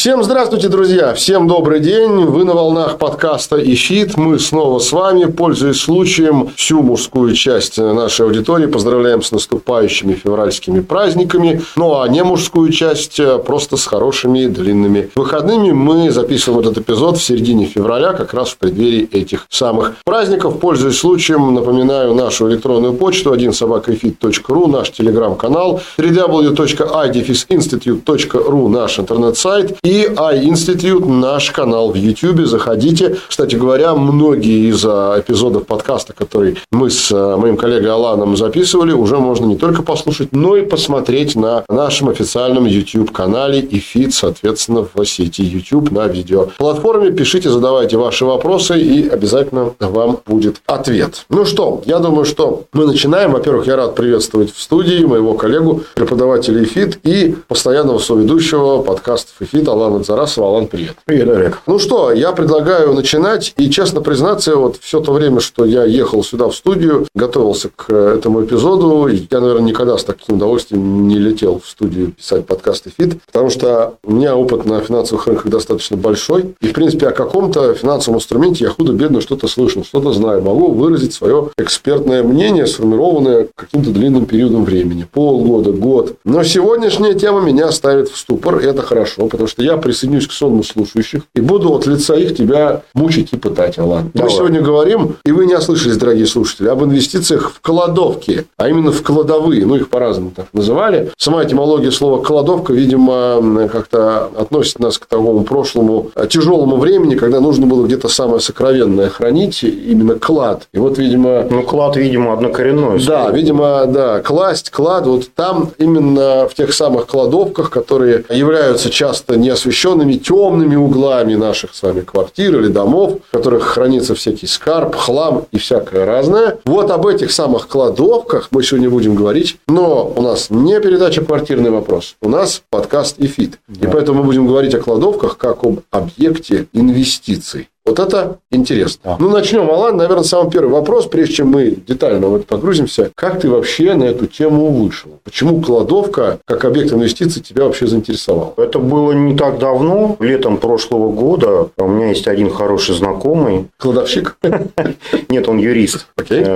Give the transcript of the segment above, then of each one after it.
Всем здравствуйте, друзья! Всем добрый день! Вы на волнах подкаста «Ищит». Мы снова с вами. Пользуясь случаем, всю мужскую часть нашей аудитории поздравляем с наступающими февральскими праздниками. Ну, а не мужскую часть просто с хорошими длинными выходными. Мы записываем этот эпизод в середине февраля, как раз в преддверии этих самых праздников. Пользуясь случаем, напоминаю нашу электронную почту 1собакафит.ру, наш телеграм-канал, www.idefisinstitute.ru, наш интернет-сайт и iInstitute, наш канал в YouTube. Заходите. Кстати говоря, многие из а, эпизодов подкаста, которые мы с а, моим коллегой Аланом записывали, уже можно не только послушать, но и посмотреть на нашем официальном YouTube-канале ИФИТ, соответственно, в сети YouTube на видеоплатформе, пишите, задавайте ваши вопросы, и обязательно вам будет ответ. Ну что, я думаю, что мы начинаем. Во-первых, я рад приветствовать в студии моего коллегу, преподавателя ИФИТ и постоянного соведущего подкастов ИФИТ Алана Зарасова. Алан, привет. Привет, Олег. Ну что, я предлагаю начинать. И, честно признаться, вот все то время, что я ехал сюда в студию, готовился к этому эпизоду, я, наверное, никогда с таким удовольствием не летел в студию писать подкасты ИФИТ, потому что у меня опыт на финансовых рынках достаточно большой. И, в принципе, о каком-то финансовом инструменте я худо-бедно что-то слышал, что-то знаю. Могу выразить свое экспертное мнение, сформированное каким-то длинным периодом времени. Полгода, год. Но сегодняшняя тема меня ставит в ступор. И это хорошо, потому что я присоединюсь к сонму слушающих и буду от лица их тебя мучить и пытать, Алан. Мы сегодня говорим, и вы не ослышались, дорогие слушатели, об инвестициях в кладовки, а именно в кладовые. Ну, их по-разному так называли. Сама этимология слова «кладовка», видимо, как-то относит нас к такому прошлому э, тяжелому времени, когда нужно было где-то самое сокровенное хранить, именно клад. И вот, видимо... Ну, клад, видимо, однокоренное. Да, видимо, да, класть, клад, вот там именно в тех самых кладовках, которые являются часто неосвещенными, темными углами наших с вами квартир или домов, в которых хранится всякий скарб, хлам и всякое разное. Вот об этих самых кладовках мы сегодня будем говорить. Но у нас не передача «Квартирный вопрос». У нас подкаст «Эфит». Да. И поэтому мы будем говорить о кладовках как об объекте инвестиций. Вот это интересно. Да. Ну, начнем, Алан. Наверное, самый первый вопрос, прежде чем мы детально в это погрузимся. Как ты вообще на эту тему вышел? Почему кладовка, как объект инвестиций, тебя вообще заинтересовал? Это было не так давно, летом прошлого года. У меня есть один хороший знакомый. Кладовщик? Нет, он юрист. Окей.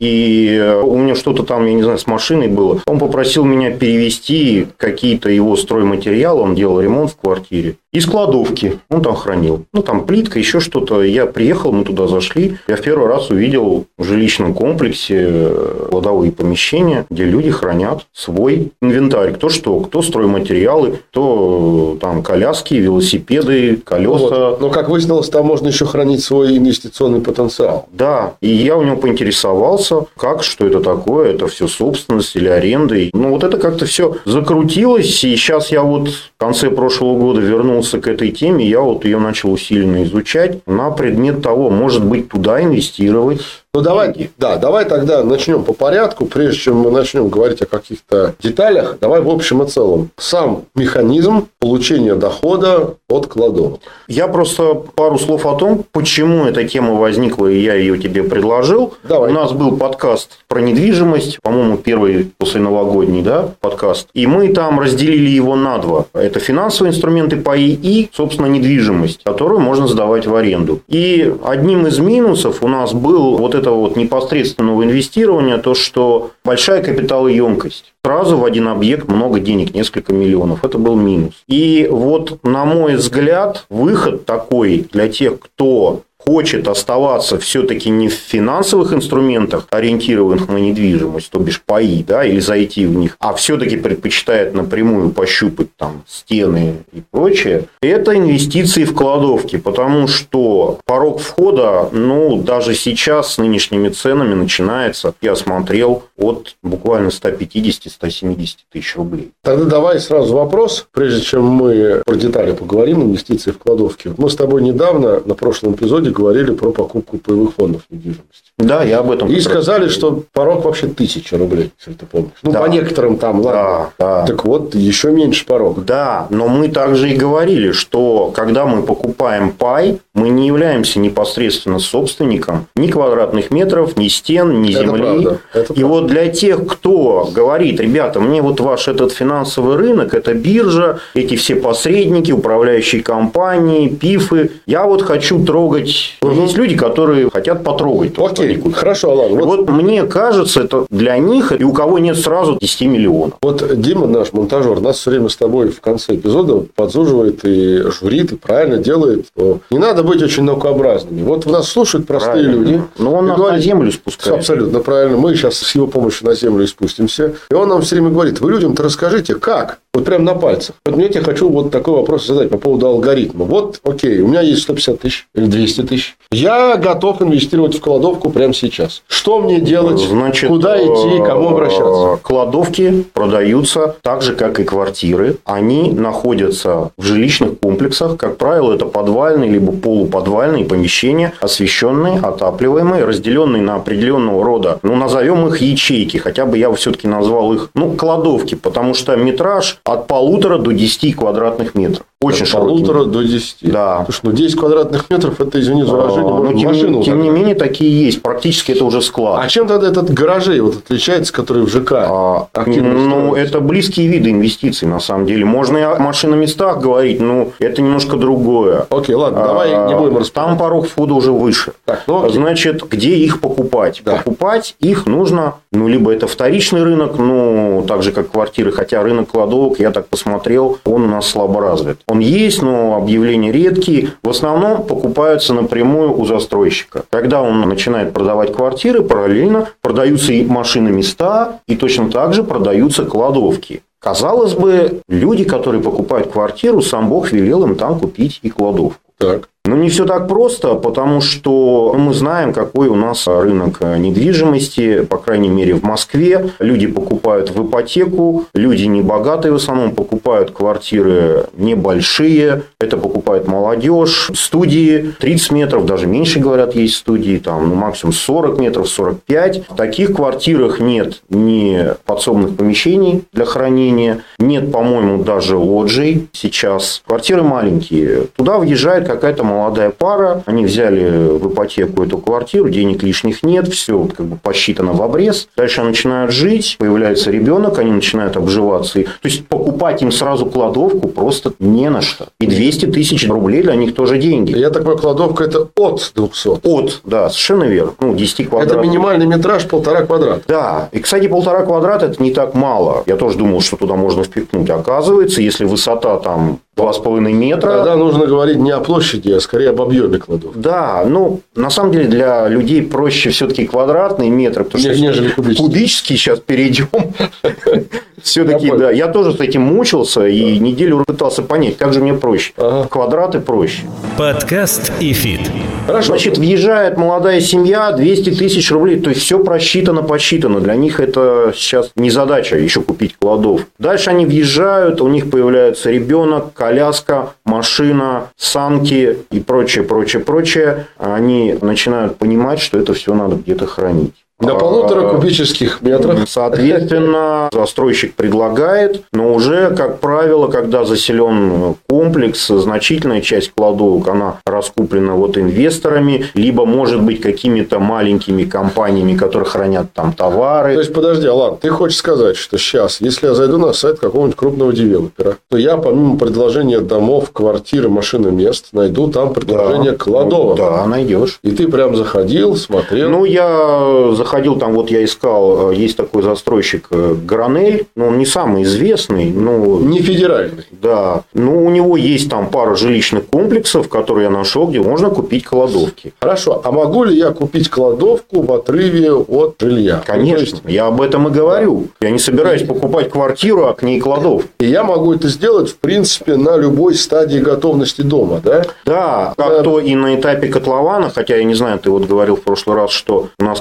Э, и у него что-то там, я не знаю, с машиной было. Он попросил меня перевести какие-то его стройматериалы, он делал ремонт в квартире, из кладовки. Он там хранил. Ну, там плитка, еще что-то. Я приехал, мы туда зашли. Я в первый раз увидел в жилищном комплексе э, кладовые помещения, где люди хранят свой инвентарь. Кто что, кто стройматериалы, кто э, там коляски, велосипеды, колеса. Вот. Но, как выяснилось, там можно еще хранить свой инвестиционный потенциал. Да. И я у него поинтересовался, как, что это такое, это все собственность или аренда. Ну, вот это как-то все закрутилось, и сейчас я вот в конце прошлого года вернулся к этой теме, я вот ее начал усиленно изучать на предмет того, может быть, туда инвестировать, ну, давай, да, давай тогда начнем по порядку. Прежде чем мы начнем говорить о каких-то деталях, давай в общем и целом. Сам механизм получения дохода от кладовок. Я просто пару слов о том, почему эта тема возникла, и я ее тебе предложил. Давай. У нас был подкаст про недвижимость, по-моему, первый после новогодний, да, подкаст. И мы там разделили его на два. Это финансовые инструменты паи и, собственно, недвижимость, которую можно сдавать в аренду. И одним из минусов у нас был вот этого вот непосредственного инвестирования, то, что большая капиталоемкость. Сразу в один объект много денег, несколько миллионов. Это был минус. И вот, на мой взгляд, выход такой для тех, кто хочет оставаться все-таки не в финансовых инструментах, ориентированных на недвижимость, то бишь паи, да, или зайти в них, а все-таки предпочитает напрямую пощупать там стены и прочее, это инвестиции в кладовки, потому что порог входа, ну, даже сейчас с нынешними ценами начинается, я смотрел, от буквально 150-170 тысяч рублей. Тогда давай сразу вопрос, прежде чем мы про детали поговорим, инвестиции в кладовки. Мы с тобой недавно на прошлом эпизоде говорили про покупку паевых фондов недвижимости. Да, я об этом. И сказали, что порог вообще тысяча рублей, если ты помнишь. Ну, да. по некоторым там, ладно. Да, да. Так вот, еще меньше порог. Да, но мы также и говорили, что когда мы покупаем пай, мы не являемся непосредственно собственником ни квадратных метров, ни стен, ни Это земли. правда, это и вот для тех, кто говорит, ребята, мне вот ваш этот финансовый рынок, это биржа, эти все посредники, управляющие компании, пифы, я вот хочу трогать. Есть люди, которые хотят потрогать. то, что Окей, купили. хорошо, ладно. Вот, Вот мне кажется, это для них, и у кого нет сразу 10 миллионов. вот Дима, наш монтажер, нас все время с тобой в конце эпизода подзуживает и журит, и правильно делает. что Не надо быть очень наукообразными. Вот нас слушают простые Правильно. люди. Но он И нас говорит, на землю спускает. Абсолютно правильно. Мы сейчас с его помощью на землю и спустимся. И он нам все время говорит, вы людям-то расскажите, как? Вот прям на пальцах. Вот мне тебе хочу вот такой вопрос задать по поводу алгоритма. Вот, окей, у меня есть 150 тысяч или 200 тысяч. Я готов инвестировать в кладовку прямо сейчас. Что мне делать? Значит, Куда идти? Кому обращаться? э, Кладовки продаются так же, как и квартиры. Они находятся в жилищных комплексах. Как правило, это подвальные либо полуподвальные помещения, освещенные, отапливаемые, разделенные на определенного рода, ну, назовем их ячейки. Хотя бы я все-таки назвал их, ну, кладовки, потому что метраж от полутора до 10 квадратных метров. Очень широкий. полутора до 10. Да. Слушай, ну 10 квадратных метров, это, извини за выражение, А, можно Но тем, машину не- тем не менее, такие есть. Практически это уже склад. А чем тогда этот гаражей вот отличается, который в ЖК? А, ну, это близкие виды инвестиций, на самом деле. Можно и о машиноместах говорить, но это немножко другое. Окей, ладно, давай А, не будем Там распределять. порог входа уже выше. Так, ну, окей. Значит, где их покупать? Да. Покупать их нужно, ну, либо это вторичный рынок, ну, так же, как квартиры, хотя рынок кладовок, я так посмотрел, он у нас слабо развит. Он есть, но объявления редкие. В основном покупаются напрямую у застройщика. Когда он начинает продавать квартиры, параллельно продаются и машины места, и точно так же продаются кладовки. Казалось бы, люди, которые покупают квартиру, сам Бог велел им там купить и кладовку. Так. Но не все так просто, потому что мы знаем, какой у нас рынок недвижимости, по крайней мере в Москве. Люди покупают в ипотеку, люди не богатые в основном покупают квартиры небольшие, это покупает молодежь, студии 30 метров, даже меньше говорят, есть студии, там ну, максимум 40 метров, 45. В таких квартирах нет ни подсобных помещений для хранения, нет, по-моему, даже лоджий сейчас. Квартиры маленькие. Туда въезжает какая-то молодая пара, они взяли в ипотеку эту квартиру, денег лишних нет, все как бы посчитано в обрез. Дальше начинают жить, появляется ребенок, они начинают обживаться. И- То есть покупать им сразу кладовку просто не на что. И 200 тысяч рублей для них тоже деньги. Я так понимаю, кладовка это от 200. От, да, совершенно верно. Ну, 10 Это квадратов. минимальный метраж полтора квадрата. Да, и, кстати, полтора квадрата – это не так мало. Я тоже думал, что туда можно впихнуть. Оказывается, если высота там 2,5 метра, Тогда нужно говорить не о площади, а скорее об объеме кладовки. Да, ну, на самом деле для людей проще все-таки квадратные метры, потому Не- что нежели кубические. кубический сейчас перейдем. Все-таки, да, я тоже с этим мучился и неделю пытался понять, как же мне проще. Ага. Квадраты проще. Подкаст и фит. Хорошо. Значит, въезжает молодая семья, 200 тысяч рублей, то есть все просчитано, посчитано. Для них это сейчас не задача еще купить кладов. Дальше они въезжают, у них появляется ребенок, коляска, машина, санки и прочее, прочее, прочее. Они начинают понимать, что это все надо где-то хранить. Полутора А, кубических метрах. Соответственно, застройщик предлагает, но уже, как правило, когда заселен комплекс, значительная часть кладовок, она раскуплена вот инвесторами, либо, может быть, какими-то маленькими компаниями, которые хранят там товары. То есть, подожди, Алан, ты хочешь сказать, что сейчас, если я зайду на сайт какого-нибудь крупного девелопера, то я помимо предложения домов, квартир, машин и мест, найду там предложение Да. кладовок. Да, найдешь. И ты прям заходил, смотрел. Ну, я заходил находил там, вот я искал, э, есть такой застройщик э, Гранель, но он не самый известный, но... Не федеральный. Да. Но у него есть там пара жилищных комплексов, которые я нашел, где можно купить кладовки. Хорошо. А могу ли я купить кладовку в отрыве от жилья? Конечно. Ну, есть... Я об этом и говорю. Я не собираюсь покупать квартиру, а к ней кладовку. И я могу это сделать, в принципе, на любой стадии готовности дома, да? Да. Как да. то и на этапе котлована, хотя я не знаю, ты вот говорил в прошлый раз, что у нас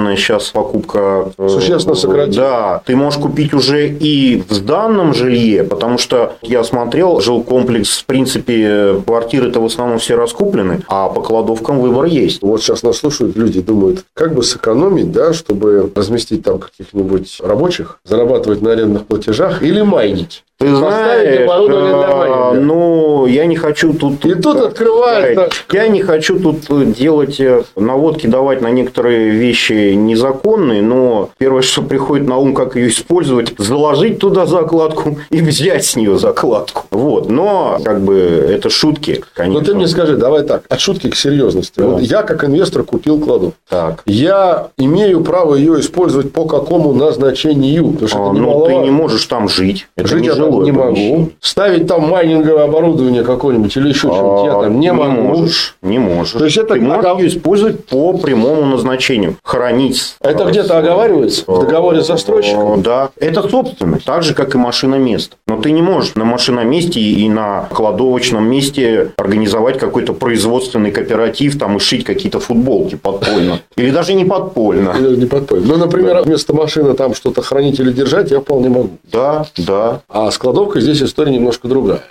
котлованная сейчас покупка... Э, Существенно сократилась. Да. Ты можешь купить уже и в данном жилье, потому что я смотрел, жилкомплекс, в принципе, квартиры-то в основном все раскуплены, а по кладовкам выбор есть. Вот сейчас нас слушают люди, думают, как бы сэкономить, да, чтобы разместить там каких-нибудь рабочих, зарабатывать на арендных платежах или майнить. Ты знаешь, а, ну, я не хочу тут... И тут открывается... Я не хочу тут делать э, наводки, давать на некоторые вещи незаконные, но первое, что приходит на ум, как ее использовать, заложить туда закладку и взять с нее закладку. Вот. Но, как бы, это шутки, конечно. Ну, ты мне скажи, давай так, от шутки к серьезности. Да. Вот я, как инвестор, купил кладовку. Так. Я имею право ее использовать по какому назначению? Потому что а, ну, ты не можешь там жить. Это жить не жилое не могу. Ставить там майнинговое оборудование какое-нибудь или еще что-нибудь я там не, не могу. Можешь, не можешь. То есть это Ты можешь ее использовать по прямому назначению. Хранить. Это где-то оговаривается в договоре с застройщиком? Да. Это собственность. Так же, как и машина мест. Но ты не можешь на машиноместе и на кладовочном месте организовать какой-то производственный кооператив там и шить какие-то футболки подпольно. Или даже не подпольно. Или не подпольно. Ну, например, вместо машины там что-то хранить или держать я вполне могу. Да, да. А складовка здесь история немножко другая.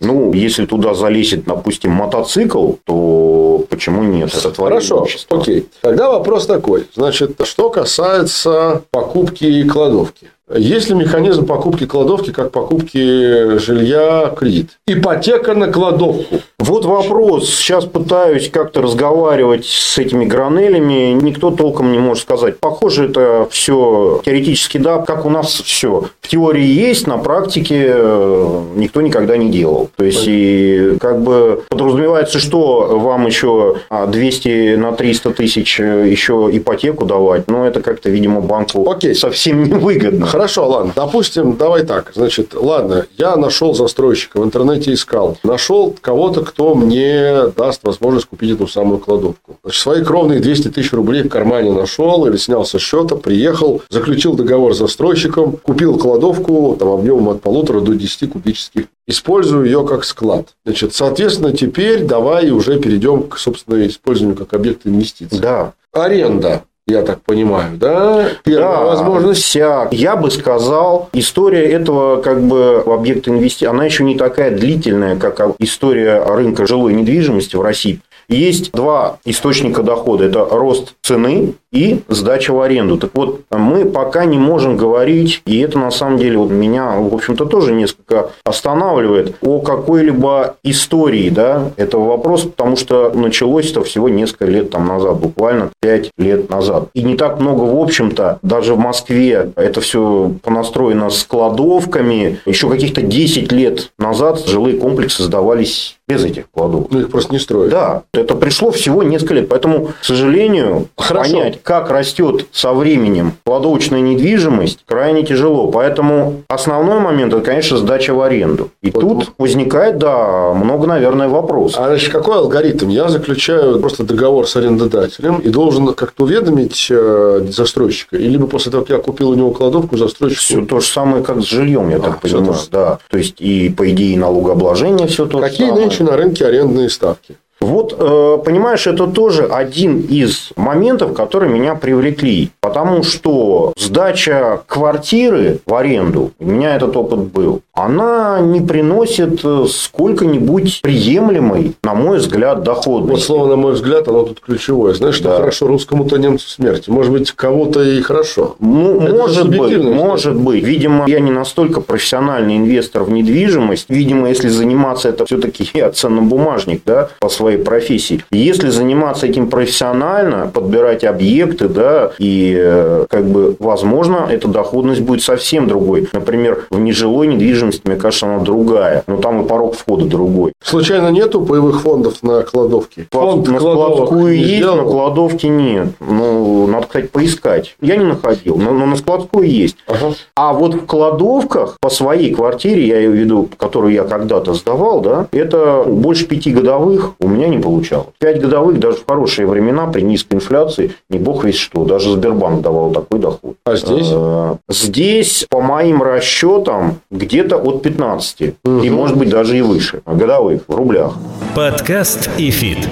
Ну, если туда залезет, допустим, мотоцикл, то почему нет? Это Хорошо, окей. Тогда вопрос такой. Значит, что касается покупки кладовки. Есть ли механизм покупки кладовки, как покупки жилья кредит? Ипотека на кладовку. Вот вопрос. Сейчас пытаюсь как-то разговаривать с этими гранелями. Никто толком не может сказать. Похоже, это все теоретически да, как у нас все. В теории есть, на практике э, никто никогда не делал. То есть, и как бы подразумевается, что вам еще 200 на 300 тысяч э, еще ипотеку давать. Но это как-то, видимо, банку Окей. совсем невыгодно. Хорошо, ладно. Допустим, давай так. Значит, ладно, я нашел застройщика, в интернете искал. Нашел кого-то, кто мне даст возможность купить эту самую кладовку. Значит, свои кровные 200 тысяч рублей в кармане нашел или снял со счета, приехал, заключил договор с застройщиком, купил кладовку там, объемом от полутора до 10 кубических использую ее как склад. Значит, соответственно, теперь давай уже перейдем к, собственно, использованию как объекта инвестиций. Да. Аренда я так понимаю, да? Да, возможность. Вся, я бы сказал, история этого как бы объекта инвестиции, она еще не такая длительная, как история рынка жилой недвижимости в России. Есть два источника дохода. Это рост цены и сдача в аренду. Так вот, мы пока не можем говорить, и это на самом деле вот меня, в общем-то, тоже несколько останавливает, о какой-либо истории да, этого вопроса, потому что началось это всего несколько лет там назад, буквально 5 лет назад. И не так много, в общем-то, даже в Москве это все понастроено с кладовками. Еще каких-то 10 лет назад жилые комплексы сдавались без этих кладовок. Ну, их просто не строят. Да, это пришло всего несколько лет. Поэтому, к сожалению, Хорошо. понять, как растет со временем кладовочная недвижимость, крайне тяжело. Поэтому основной момент – это, конечно, сдача в аренду. И вот, тут возникает, да, много, наверное, вопросов. А значит, какой алгоритм? Я заключаю просто договор с арендодателем и должен как-то уведомить э, застройщика? Или после того, как я купил у него кладовку, застройщик... Все то же самое, как с жильем, я а, так понимаю. Да. То есть, и по идее налогообложение все то Какие же самое. нынче на рынке арендные ставки? Вот, э, понимаешь, это тоже один из моментов, которые меня привлекли. Потому что сдача квартиры в аренду, у меня этот опыт был, она не приносит э, сколько-нибудь приемлемой, на мой взгляд, доходности. Вот слово, на мой взгляд, оно тут ключевое. Знаешь, да. что хорошо русскому-то немцу смерти. Может быть, кого-то и хорошо. Ну, Это может быть, может быть. Видимо, я не настолько профессиональный инвестор в недвижимость. Видимо, если заниматься это все-таки я ценнобумажник, да, по своей своей профессией. Если заниматься этим профессионально, подбирать объекты, да, и э, как бы, возможно, эта доходность будет совсем другой. Например, в нежилой недвижимости, мне кажется, она другая. Но там и порог входа другой. Случайно нету боевых фондов на кладовке? Фонд на складскую есть, сделал? на кладовке нет. Ну, надо, кстати, поискать. Я не находил, но, но на складскую есть. Ага. А вот в кладовках по своей квартире, я ее веду, которую я когда-то сдавал, да, это больше пяти годовых у меня не получалось. Пять годовых даже в хорошие времена при низкой инфляции не бог весть что. Даже Сбербанк давал такой доход. А здесь? А, здесь, по моим расчетам, где-то от 15. Угу. И может быть даже и выше. Годовых в рублях. Подкаст ИФИТ.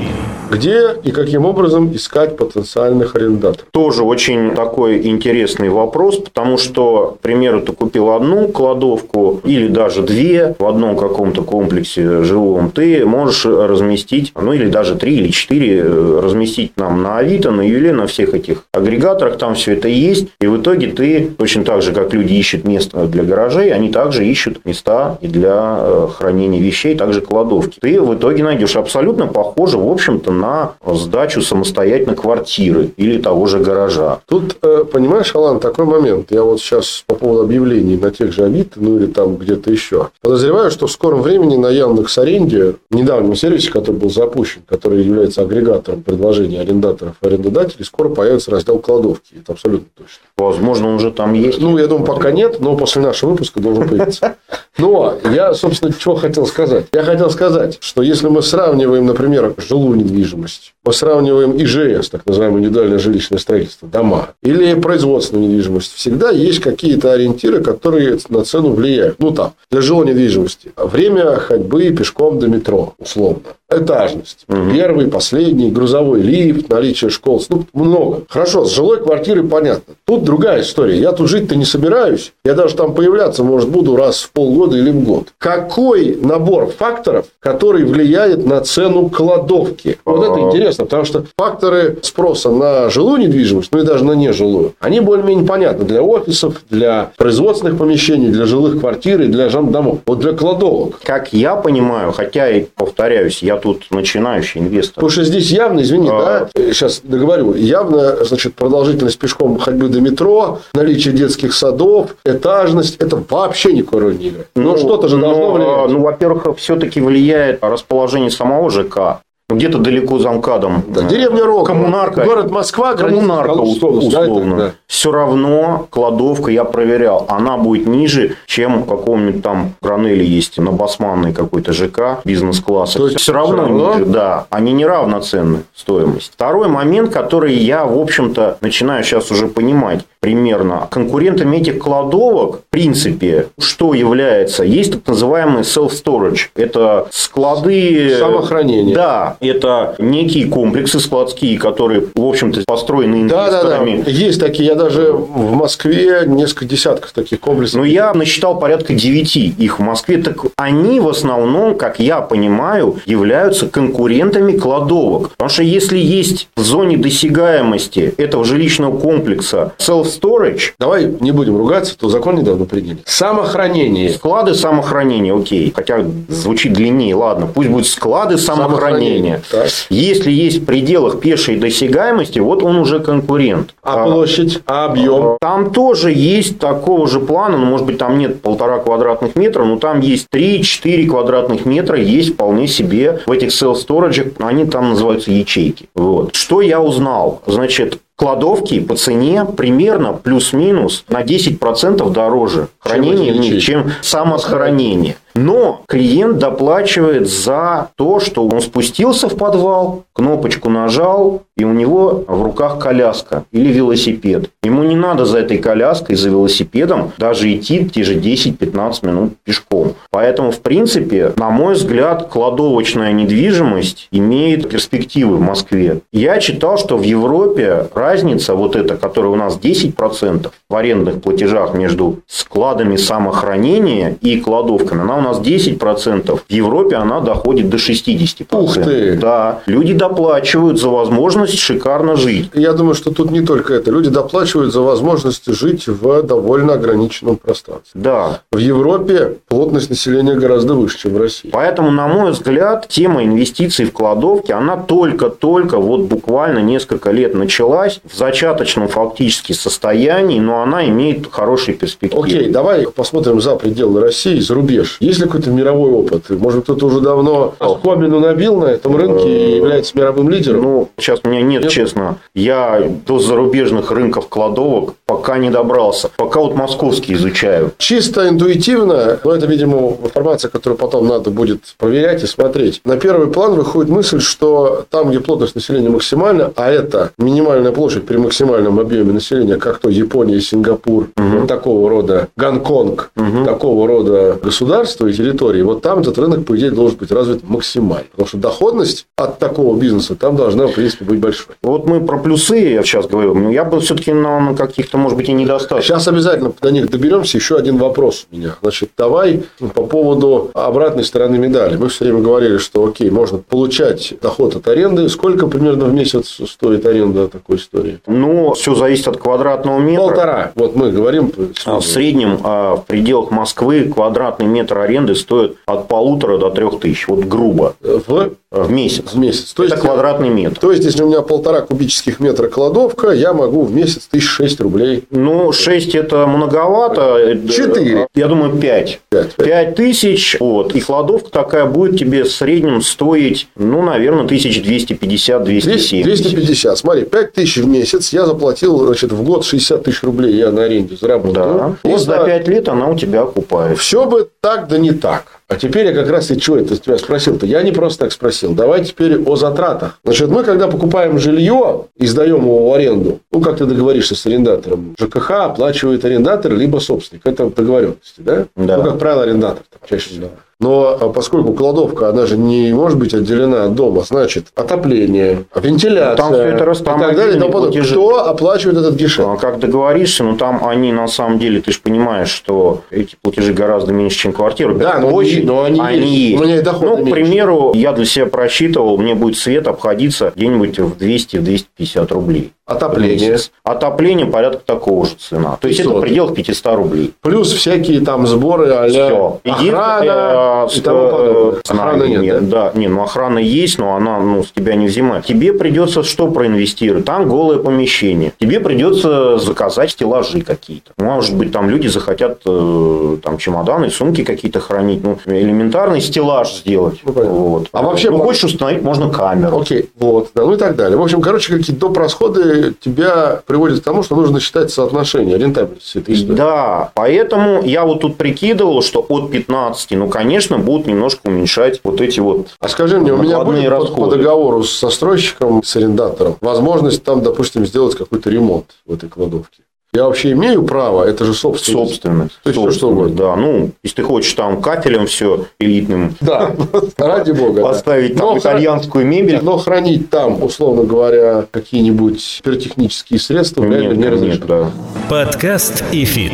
Где и каким образом искать потенциальных арендаторов? Тоже очень такой интересный вопрос, потому что, к примеру, ты купил одну кладовку или даже две в одном каком-то комплексе жилом, ты можешь разместить, ну или даже три или четыре э, разместить нам на Авито, на Юле, на всех этих агрегаторах, там все это есть, и в итоге ты, точно так же, как люди ищут место для гаражей, они также ищут места и для э, хранения вещей, также кладовки. Ты в итоге найдешь абсолютно похоже, в общем-то, на сдачу самостоятельно квартиры или того же гаража. Тут, э, понимаешь, Алан, такой момент. Я вот сейчас по поводу объявлений на тех же Авито, ну или там где-то еще. Подозреваю, что в скором времени на Яндекс Аренде, недавнем сервисе, который был запущен, который является агрегатором предложений арендаторов и арендодателей, скоро появится раздел кладовки. Это абсолютно точно. Возможно, он уже там есть. Ну, я думаю, пока нет, но после нашего выпуска должен появиться. Но я, собственно, чего хотел сказать. Я хотел сказать, что если мы сравниваем, например, жилую недвижимость, недвижимость мы сравниваем ИЖС, так называемое индивидуальное жилищное строительство, дома, или производственную недвижимость, всегда есть какие-то ориентиры, которые на цену влияют. Ну, там, для жилой недвижимости. Время ходьбы пешком до метро, условно этажность. Угу. Первый, последний, грузовой лифт, наличие школ. Ну, много. Хорошо, с жилой квартирой понятно. Тут другая история. Я тут жить-то не собираюсь. Я даже там появляться, может, буду раз в полгода или в год. Какой набор факторов, который влияет на цену кладовки? Вот это интересно, потому что факторы спроса на жилую недвижимость, ну и даже на нежилую, они более-менее понятны для офисов, для производственных помещений, для жилых квартир и для домов. Вот для кладовок. Как я понимаю, хотя и повторяюсь, я тут начинающий инвестор. Потому что здесь явно, извини, а... да, сейчас договорю, явно, значит, продолжительность пешком ходьбы до метро, наличие детских садов, этажность, это вообще никакой роли не играет. Но ну, что-то же должно но, влиять. Ну, во-первых, все-таки влияет расположение самого ЖК где-то далеко за МКАДом. Да, деревня Рог, коммунарка. Город Москва, коммунарка условно. условно. Да, Все равно кладовка, я проверял, она будет ниже, чем в каком-нибудь там Гранеле есть на Басманной какой-то ЖК бизнес-класса. Все, все равно, равно ниже, да. Они не равноценны стоимость. Второй момент, который я, в общем-то, начинаю сейчас уже понимать примерно. Конкурентами этих кладовок, в принципе, что является? Есть так называемый self-storage. Это склады... Самохранение. Да, это некие комплексы складские, которые, в общем-то, построены инвесторами. Да, да, да. Есть такие. Я даже в Москве несколько десятков таких комплексов. Но я насчитал порядка девяти их в Москве. Так они в основном, как я понимаю, являются конкурентами кладовок. Потому что если есть в зоне досягаемости этого жилищного комплекса self-storage... Давай не будем ругаться, то закон недавно приняли. Самохранение. Склады самохранения, окей. Хотя звучит длиннее, ладно. Пусть будет склады самохранения движения. Так. Если есть в пределах пешей досягаемости, вот он уже конкурент. А, а площадь, а объем? Там тоже есть такого же плана, ну, может быть, там нет полтора квадратных метра, но там есть 3-4 квадратных метра, есть вполне себе в этих self-storage, они там называются ячейки. Вот. Что я узнал? Значит, кладовки по цене примерно плюс-минус на 10% дороже хранение в них, чем самосхоронение. Но клиент доплачивает за то, что он спустился в подвал, кнопочку нажал, и у него в руках коляска или велосипед. Ему не надо за этой коляской, за велосипедом даже идти те же 10-15 минут пешком. Поэтому, в принципе, на мой взгляд, кладовочная недвижимость имеет перспективы в Москве. Я читал, что в Европе разница вот эта, которая у нас 10% в арендных платежах между складами самохранения и кладовками, она у нас 10%. В Европе она доходит до 60%. Ух ты! Да. Люди доплачивают за возможность возможность шикарно жить. Я думаю, что тут не только это. Люди доплачивают за возможность жить в довольно ограниченном пространстве. Да. В Европе плотность населения гораздо выше, чем в России. Поэтому, на мой взгляд, тема инвестиций в кладовки, она только-только вот буквально несколько лет началась в зачаточном фактически состоянии, но она имеет хорошие перспективы. Окей, давай посмотрим за пределы России, за рубеж. Есть ли какой-то мировой опыт? Может, кто-то уже давно комину набил на этом рынке и является мировым лидером? Ну, сейчас у меня нет, честно. Я до зарубежных рынков кладовок пока не добрался. Пока вот московский изучаю. Чисто интуитивно, но это, видимо, информация, которую потом надо будет проверять и смотреть. На первый план выходит мысль, что там, где плотность населения максимальна, а это минимальная площадь при максимальном объеме населения, как то Япония, Сингапур, вот такого рода Гонконг, такого рода государства и территории, вот там этот рынок, по идее, должен быть развит максимально. Потому что доходность от такого бизнеса там должна, в принципе, быть большой. Вот мы про плюсы я сейчас говорю. но Я бы все-таки на, на каких-то, может быть, и недостатках. Сейчас обязательно до них доберемся. Еще один вопрос у меня. Значит, давай по поводу обратной стороны медали. Мы все время говорили, что окей, можно получать доход от аренды. Сколько примерно в месяц стоит аренда такой истории? Ну, все зависит от квадратного метра. Полтора. Вот мы говорим. А В среднем а, в пределах Москвы квадратный метр аренды стоит от полутора до трех тысяч. Вот грубо. в, В месяц. в месяц. То Это есть, квадратный метр. то есть, если меня полтора кубических метра кладовка, я могу в месяц тысяч шесть рублей. Ну, 6 это многовато. Четыре. Я думаю, 5. Пять. 5 тысяч. Вот. И кладовка такая будет тебе в среднем стоить, ну, наверное, 1250-270. 250. Смотри, 5 тысяч в месяц. Я заплатил, значит, в год 60 тысяч рублей я на аренде заработал. Да. И Вот за 5 лет она у тебя окупает. Все бы так, да не так. А теперь я как раз и что это тебя спросил-то? Я не просто так спросил. Давай теперь о затратах. Значит, мы когда покупаем жилье и сдаем его в аренду, ну, как ты договоришься с арендатором? ЖКХ оплачивает арендатор, либо собственник. Это договоренности, да? Да. Ну, как правило, арендатор там, чаще всего. Но а, поскольку кладовка, она же не может быть отделена от дома, значит, отопление, вентиляция Там всё это раз- и там так далее. и отдельные тому подобное. платежи. Кто оплачивает этот гешефт? А Как договоришься, ну там они на самом деле, ты же понимаешь, что эти платежи гораздо меньше, чем квартира. Да, но они- но они есть. есть. У ну, к меньше. примеру, я для себя просчитывал, мне будет свет обходиться где-нибудь в 200-250 рублей. Отопление. Отопление порядка такого же цена. То есть, это 500. в пределах 500 рублей. Плюс всякие там сборы а Все. охрана и тому подобное. Охраны нет, да? Да, не, ну охрана есть, но она ну, с тебя не взимает. Тебе придется что проинвестировать? Там голое помещение. Тебе придется заказать стеллажи какие-то. Может быть, там люди захотят э, там чемоданы, сумки какие-то хранить. Ну, элементарный стеллаж сделать. Ну, понятно. вот. А вообще, ну, по- хочешь установить, можно камеру. Окей, вот, да, ну и так далее. В общем, короче, какие-то доп. расходы тебя приводят к тому, что нужно считать соотношение, рентабельность этой истории. Да, поэтому я вот тут прикидывал, что от 15, ну, конечно, будут немножко уменьшать вот эти вот А скажи мне, у меня будет по- по, расходы. договору с застройщиком, с арендатором, возможность там, допустим, сделать какой-то ремонт в этой кладовке? Я вообще имею право, это же собственность. собственность. То есть, всё, что собственность, угодно. Да, ну, если ты хочешь там кафелем все элитным Да, ради бога. поставить там итальянскую мебель, Но хранить там, условно говоря, какие-нибудь пиротехнические средства реально нет, не нет, разрешено. да. Подкаст и фит.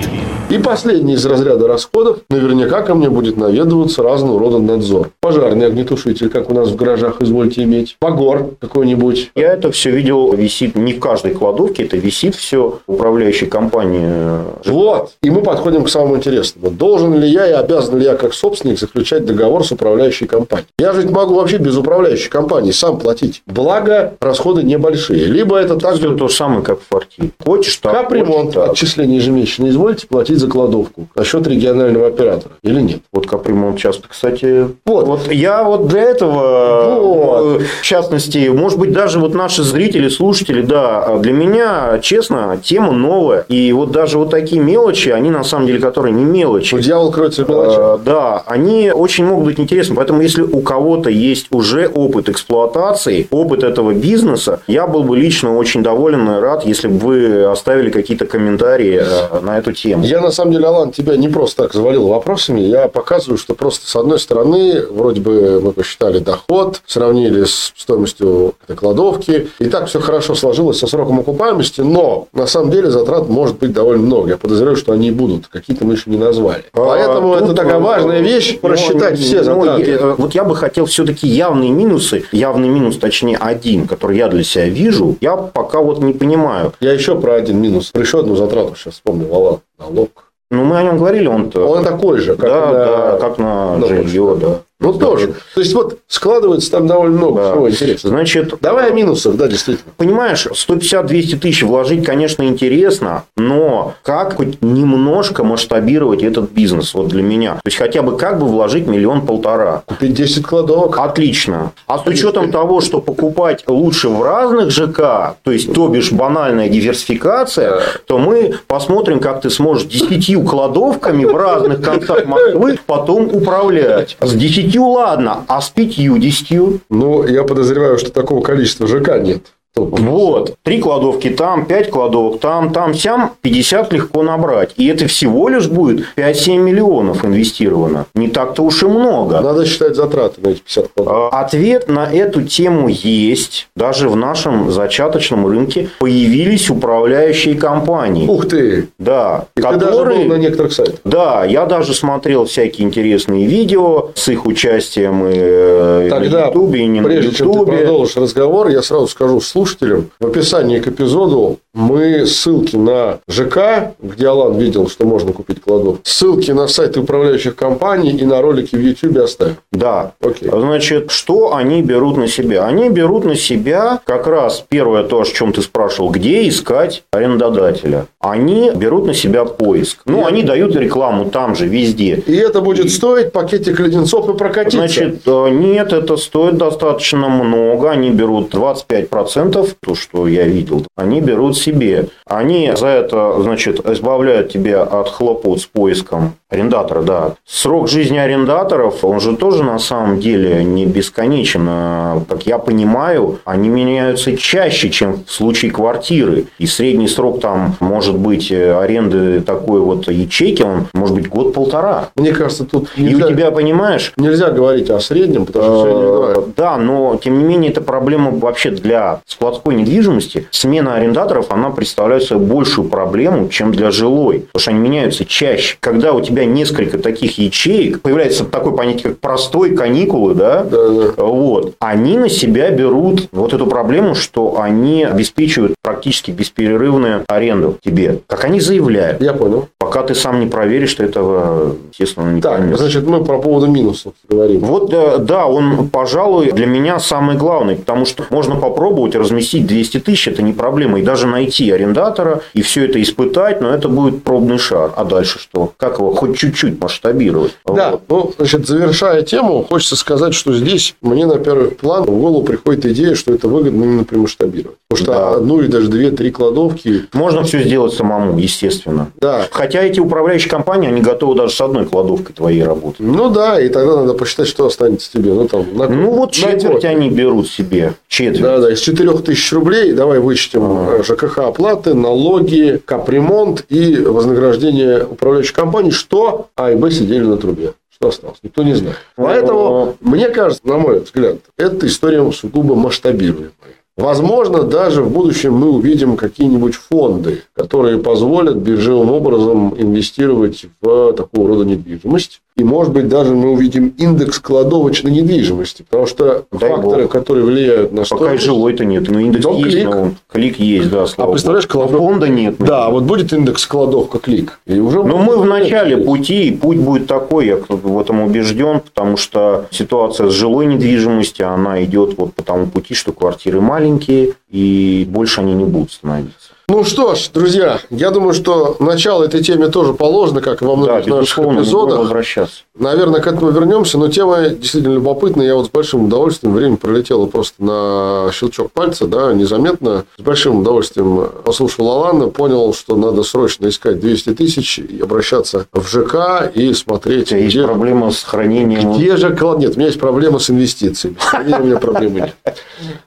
И последний из разряда расходов, наверняка ко мне будет наведываться разного рода надзор. Пожарный огнетушитель, как у нас в гаражах, извольте иметь. Погор какой-нибудь. Я это все видел, висит не в каждой кладовке, это висит все в управляющей компании. э, Вот. И мы подходим к самому интересному. Должен ли я и обязан ли я как собственник заключать договор с управляющей компанией? Я же могу вообще без управляющей компании сам платить. Благо, расходы небольшие. Либо это так же то же самое, как в квартире. Хочешь так, капремонт, хочешь так. отчисления ежемесячно извольте платить за кладовку на счет регионального оператора или нет? Вот капремонт часто, кстати. Вот. Вот я вот для этого, Вот. э, в частности, может быть, даже вот наши зрители, слушатели, да, для меня, честно, тема новая. И вот даже вот такие мелочи, они на самом деле, которые не мелочи. Ну, Дьявол кроется в мелочах. Э, Да, они очень могут быть интересны. Поэтому, если у кого-то есть уже опыт эксплуатации, опыт этого бизнеса, я был бы лично очень доволен и рад, если бы вы оставили какие-то комментарии комментарии э, на эту тему. Я, на самом деле, Алан, тебя не просто так завалил вопросами. Я показываю, что просто, с одной стороны, вроде бы мы посчитали доход, сравнили с стоимостью этой кладовки. И так все хорошо сложилось со сроком окупаемости, но, на самом деле, затрат может быть довольно много. Я подозреваю, что они будут. Какие-то мы еще не назвали. А, Поэтому это такая важная вещь, просчитать ну, все затраты. Ну, вот я бы хотел все-таки явные минусы, явный минус, точнее, один, который я для себя вижу, я пока вот не понимаю. Я еще про один минус. Про еще одну затрату сейчас вспомнил. Алан. Налог. Ну, мы о нем говорили, он Он такой же, как да, на, да, как на жилье, да. Ну, тоже. То есть, вот складывается там довольно много да. всего интересного. Значит, Давай о минусах, да, действительно. Понимаешь, 150-200 тысяч вложить, конечно, интересно, но как хоть немножко масштабировать этот бизнес вот для меня? То есть, хотя бы как бы вложить миллион-полтора. Купить 10 кладовок. Отлично. А с учетом того, что покупать лучше в разных ЖК, то есть, то бишь банальная диверсификация, то мы посмотрим, как ты сможешь 10 кладовками в разных концах Москвы потом управлять. С 10 десятью ладно, а с пятьюдесятью? Ну, я подозреваю, что такого количества ЖК нет. Вот, три кладовки там, пять кладовок там, там, сям, 50 легко набрать. И это всего лишь будет 5-7 миллионов инвестировано. Не так-то уж и много. Надо считать затраты на эти 50 кладовок. А, ответ на эту тему есть. Даже в нашем зачаточном рынке появились управляющие компании. Ух ты! Да. И которые... ты даже был на некоторых сайтах. Да, я даже смотрел всякие интересные видео с их участием и э, Тогда, на Ютубе, и не прежде на Ютубе. чем ты продолжишь разговор, я сразу скажу, слушай, слушателям. В описании к эпизоду мы ссылки на ЖК, где Алан видел, что можно купить кладов, ссылки на сайты управляющих компаний и на ролики в YouTube оставим. Да. Окей. Значит, что они берут на себя? Они берут на себя как раз первое то, о чем ты спрашивал, где искать арендодателя. Они берут на себя поиск. Ну, и они это... дают рекламу там же, везде. И это будет и... стоить пакетик леденцов и прокатиться? Значит, э, нет, это стоит достаточно много. Они берут 25% клиентов, то, что я видел, они берут себе. Они за это, значит, избавляют тебя от хлопот с поиском арендатора, да. Срок жизни арендаторов, он же тоже на самом деле не бесконечен. А, как я понимаю, они меняются чаще, чем в случае квартиры. И средний срок там может быть э, аренды такой вот ячейки, он может быть год-полтора. Мне кажется, тут нельзя, И у тебя, понимаешь... Нельзя говорить о среднем, потому что... Э, да, но тем не менее, это проблема вообще для складской недвижимости. Смена арендаторов, она представляет собой большую проблему, чем для жилой. Потому что они меняются чаще. Когда у тебя несколько таких ячеек, появляется такое понятие, как простой каникулы, да? Да, да. Вот. Они на себя берут вот эту проблему, что они обеспечивают практически бесперерывную аренду тебе. Как они заявляют. Я понял. Пока ты сам не проверишь, ты этого, естественно, не так, поймешь. значит, мы про поводу минусов говорим. Вот, э, да, он, пожалуй, для меня самый главный, потому что можно попробовать разместить 200 тысяч, это не проблема, и даже найти арендатора, и все это испытать, но это будет пробный шар. А дальше что? Как его хоть чуть-чуть масштабировать? Да, вот. ну, значит, завершая тему, хочется сказать, что здесь мне на первый план в голову приходит идея, что это выгодно именно при масштабировании. Потому что да. одну или даже две-три кладовки... Можно все сделать самому, естественно. Да. Хотя эти управляющие компании, они готовы даже с одной кладовкой твоей работать. Ну да, и тогда надо посчитать, что останется тебе. Ну, там, на, ну вот четверть год. они берут себе. Четверть. Да, да, из 4 тысяч рублей давай вычтем ага. ЖКХ оплаты, налоги, капремонт и вознаграждение управляющей компании, что А и Б сидели на трубе. Что осталось? Никто не знает. Поэтому, мне кажется, на мой взгляд, эта история сугубо масштабируемая. Возможно, даже в будущем мы увидим какие-нибудь фонды, которые позволят биржевым образом инвестировать в такого рода недвижимость. И, может быть, даже мы увидим индекс кладовочной недвижимости. Потому что Дай факторы, Бог. которые влияют на стоимость... Пока жилой-то нет. Ну, индекс но есть, клик. но клик есть, да, слава А представляешь, кладов... фонда нет. Да, вот будет индекс кладовка клик. И уже но мы в начале пути, и путь будет такой, я в этом убежден, потому что ситуация с жилой недвижимостью, она идет вот по тому пути, что квартиры маленькие, и больше они не будут становиться. Ну что ж, друзья, я думаю, что начало этой теме тоже положено, как и во многих да, наших эпизодах. Возвращаться. Наверное, к этому вернемся, но тема действительно любопытная. Я вот с большим удовольствием, время пролетело просто на щелчок пальца, да, незаметно. С большим удовольствием послушал Алана, понял, что надо срочно искать 200 тысяч и обращаться в ЖК и смотреть. У тебя где... есть проблема с хранением? Где же клад? Нет, у меня есть проблема с инвестициями. С у меня проблемы нет.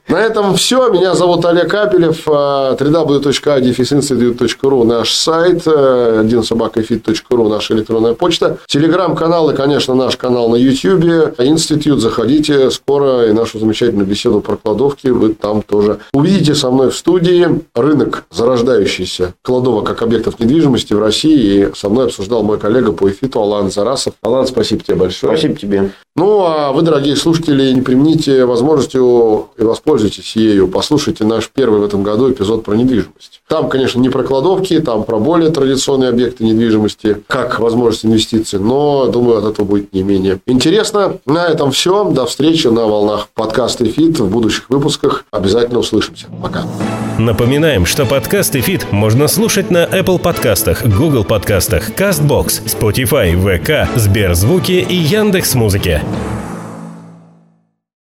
На этом все. Меня зовут зовут Олег Капелев, www.adefиsinstitute.ru наш сайт, dinsobakafit.ru наша электронная почта, телеграм-канал и, конечно, наш канал на YouTube, институт, заходите, скоро и нашу замечательную беседу про кладовки вы там тоже увидите со мной в студии. Рынок зарождающийся кладовок как объектов недвижимости в России, и со мной обсуждал мой коллега по эфиту Алан Зарасов. Алан, спасибо тебе большое. Спасибо тебе. Ну, а вы, дорогие слушатели, не примените возможностью и воспользуйтесь ею. Послушайте наш первый в этом году эпизод про недвижимость. Там, конечно, не про кладовки, там про более традиционные объекты недвижимости, как возможность инвестиций, но, думаю, от этого будет не менее интересно. На этом все. До встречи на волнах подкаста «Фит» в будущих выпусках. Обязательно услышимся. Пока. Напоминаем, что подкаст «Фит» можно слушать на Apple подкастах, Google подкастах, CastBox, Spotify, VK, Сберзвуки и Яндекс.Музыке.